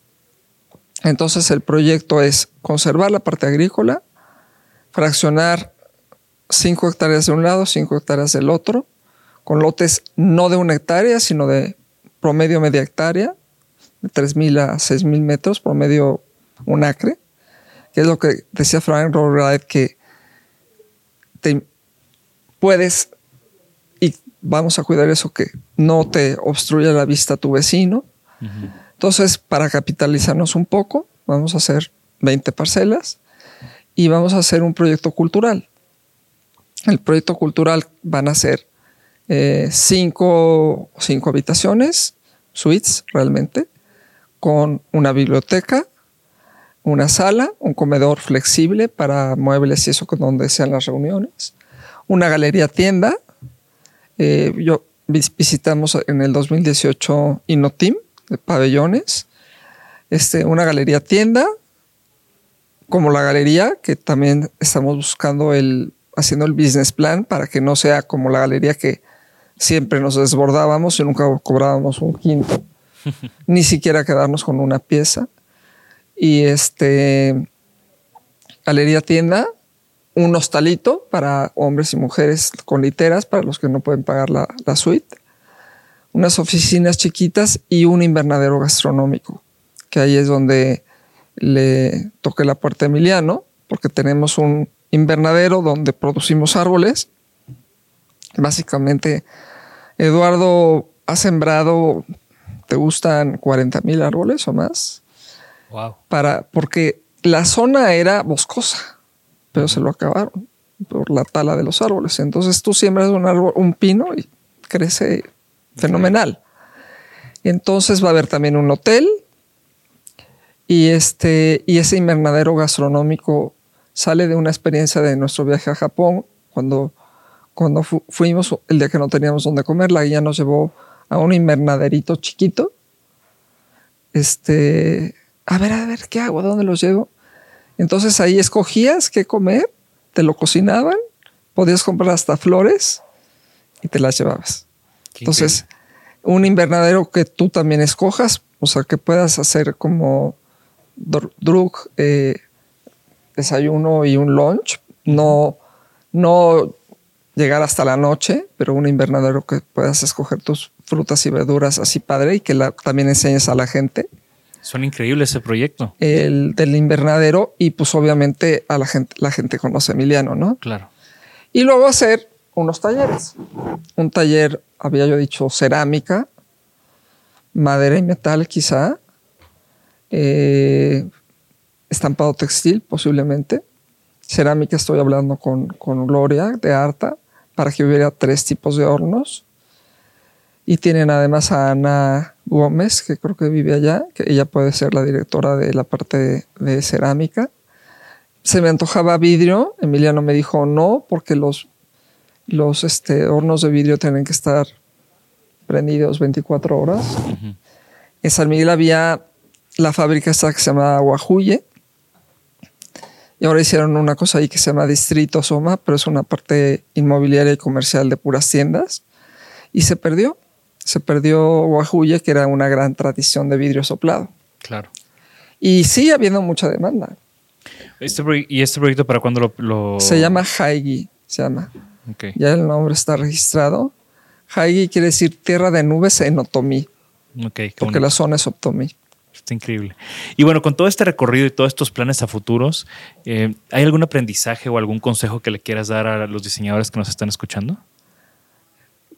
entonces el proyecto es conservar la parte agrícola, fraccionar 5 hectáreas de un lado, 5 hectáreas del otro, con lotes no de una hectárea, sino de promedio media hectárea, de 3.000 a 6.000 metros, promedio un acre, que es lo que decía Frank Lloyd que te puedes, y vamos a cuidar eso, que no te obstruya la vista tu vecino. Entonces, para capitalizarnos un poco, vamos a hacer 20 parcelas y vamos a hacer un proyecto cultural. El proyecto cultural van a ser eh, cinco, cinco habitaciones suites realmente, con una biblioteca, una sala, un comedor flexible para muebles y eso con donde sean las reuniones, una galería tienda. Eh, yo visitamos en el 2018 Inotim de pabellones, este, una galería tienda, como la galería, que también estamos buscando el, haciendo el business plan para que no sea como la galería que siempre nos desbordábamos y nunca cobrábamos un quinto, ni siquiera quedarnos con una pieza. Y este, galería tienda, un hostalito para hombres y mujeres con literas, para los que no pueden pagar la, suite, unas oficinas chiquitas y un invernadero gastronómico, que ahí es donde le toqué la puerta a Emiliano, porque tenemos un invernadero donde producimos árboles. Básicamente, Eduardo ha sembrado, ¿te gustan 40 mil árboles o más? Wow. Para, porque la zona era boscosa, pero se lo acabaron por la tala de los árboles. Entonces tú siembras un árbol, un pino y crece fenomenal. Entonces va a haber también un hotel y este y ese invernadero gastronómico sale de una experiencia de nuestro viaje a Japón cuando cuando fuimos el día que no teníamos dónde comer, la guía nos llevó a un invernaderito chiquito. Este, a ver, a ver, ¿qué hago? ¿A dónde los llevo? Entonces ahí escogías qué comer, te lo cocinaban, podías comprar hasta flores y te las llevabas. Entonces, un invernadero que tú también escojas, o sea, que puedas hacer como drug, eh, desayuno y un lunch, no, no llegar hasta la noche, pero un invernadero que puedas escoger tus frutas y verduras así padre y que también enseñes a la gente. Son increíbles ese proyecto. El del invernadero y pues obviamente a la gente, la gente conoce a Emiliano, ¿no? Claro. Y luego hacer unos talleres. Un taller, había yo dicho, cerámica, madera y metal quizá, eh, estampado textil posiblemente, cerámica estoy hablando con, con Gloria de Arta, para que hubiera tres tipos de hornos. Y tienen además a Ana Gómez, que creo que vive allá, que ella puede ser la directora de la parte de, cerámica. Se me antojaba vidrio. Emiliano me dijo no, porque los, los este, hornos de vidrio tienen que estar prendidos 24 horas. En San Miguel había la fábrica esta que se llama Guajuye, y ahora hicieron una cosa ahí que se llama Distrito Soma, pero es una parte inmobiliaria y comercial de puras tiendas. Y se perdió. Se perdió Guajuye, que era una gran tradición de vidrio soplado. Claro. Y sigue habiendo mucha demanda. Este ¿Y este proyecto para cuándo lo, Se llama Haigi, se llama. Ya el nombre está registrado. Haigi quiere decir tierra de nubes en Otomí. Okay, porque la zona es Otomí. Está increíble. Y bueno, con todo este recorrido y todos estos planes a futuros, eh, ¿hay algún aprendizaje o algún consejo que le quieras dar a los diseñadores que nos están escuchando?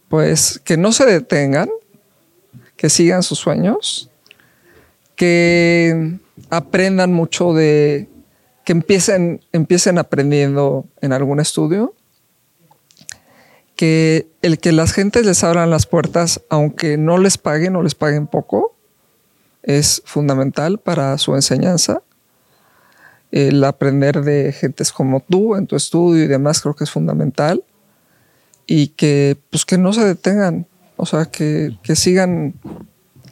Pues que no se detengan, que sigan sus sueños, que aprendan mucho de, que empiecen, empiecen aprendiendo en algún estudio, que el que las gentes les abran las puertas, aunque no les paguen o les paguen poco, es fundamental para su enseñanza. El aprender de gentes como tú en tu estudio y demás creo que es fundamental. Y que, pues, que no se detengan. O sea, que, sigan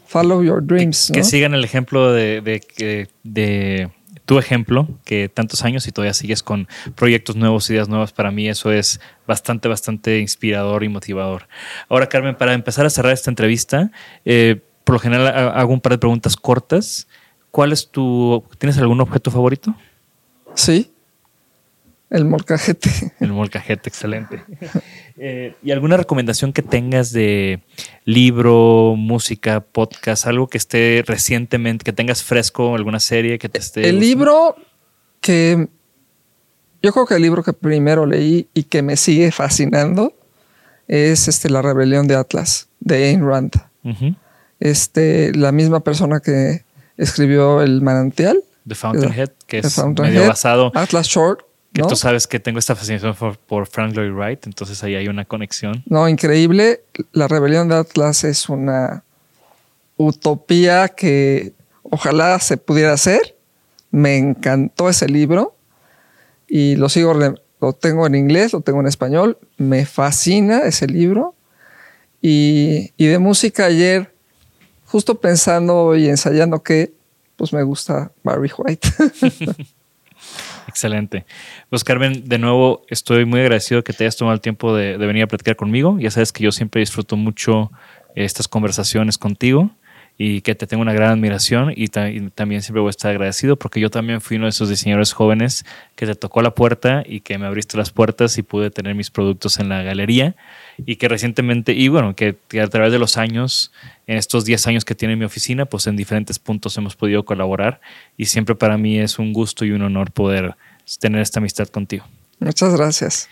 follow your dreams. Que, sigan el ejemplo de, de, de, tu ejemplo, que tantos años y todavía sigues con proyectos nuevos, ideas nuevas. Para mí eso es bastante, bastante inspirador y motivador. Ahora, Carmen, para empezar a cerrar esta entrevista, eh, por lo general hago un par de preguntas cortas. ¿Cuál es tu. ¿Tienes algún objeto favorito? Sí. El molcajete. El molcajete, excelente. Eh, ¿Y alguna recomendación que tengas de libro, música, podcast, algo que esté recientemente, que tengas fresco, alguna serie que te esté. El libro que. Yo creo que el libro que primero leí y que me sigue fascinando es este, La Rebelión de Atlas, de Ayn Rand este, la misma persona que escribió El Manantial. The Fountainhead, que es medio basado. Atlas Short. Que tú sabes que tengo esta fascinación por, Frank Lloyd Wright, entonces ahí hay una conexión. No, increíble. La rebelión de Atlas es una utopía que ojalá se pudiera hacer. Me encantó ese libro y lo sigo, lo tengo en inglés, lo tengo en español. Me fascina ese libro. Y, y de música ayer, justo pensando y ensayando que, pues me gusta Barry White. Excelente. Pues Carmen, de nuevo estoy muy agradecido que te hayas tomado el tiempo de, venir a platicar conmigo. Ya sabes que yo siempre disfruto mucho estas conversaciones contigo y que te tengo una gran admiración y, también siempre voy a estar agradecido porque yo también fui uno de esos diseñadores jóvenes que te tocó la puerta y que me abriste las puertas y pude tener mis productos en la galería y que recientemente, y bueno, que, a través de los años, en estos 10 años que tiene mi oficina, pues en diferentes puntos hemos podido colaborar y siempre para mí es un gusto y un honor poder tener esta amistad contigo. Muchas gracias.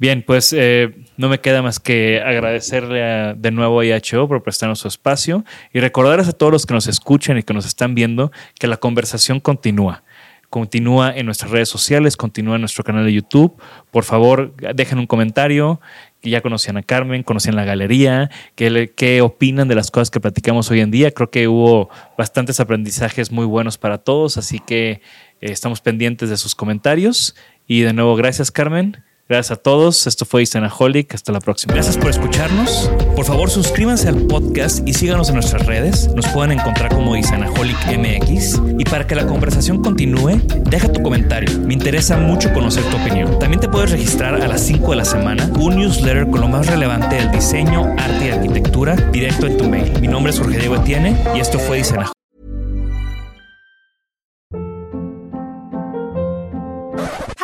Bien, pues eh, no me queda más que agradecerle de nuevo a IHO por prestarnos su espacio y recordarles a todos los que nos escuchan y que nos están viendo que la conversación continúa. Continúa en nuestras redes sociales, continúa en nuestro canal de YouTube. Por favor, dejen un comentario, ya conocían a Carmen, conocían la galería, qué, qué opinan de las cosas que platicamos hoy en día. Creo que hubo bastantes aprendizajes muy buenos para todos, así que eh, estamos pendientes de sus comentarios. Y de nuevo, gracias Carmen. Gracias a todos. Esto fue Isanaholic. Hasta la próxima. Gracias por escucharnos. Por favor, suscríbanse al podcast y síganos en nuestras redes. Nos pueden encontrar como Isanaholic MX. Y para que la conversación continúe, deja tu comentario. Me interesa mucho conocer tu opinión. También te puedes registrar a las 5 de la semana un newsletter con lo más relevante del diseño, arte y arquitectura directo en tu mail. Mi nombre es Jorge Diego Etienne y esto fue Isanaholic.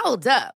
Hold up.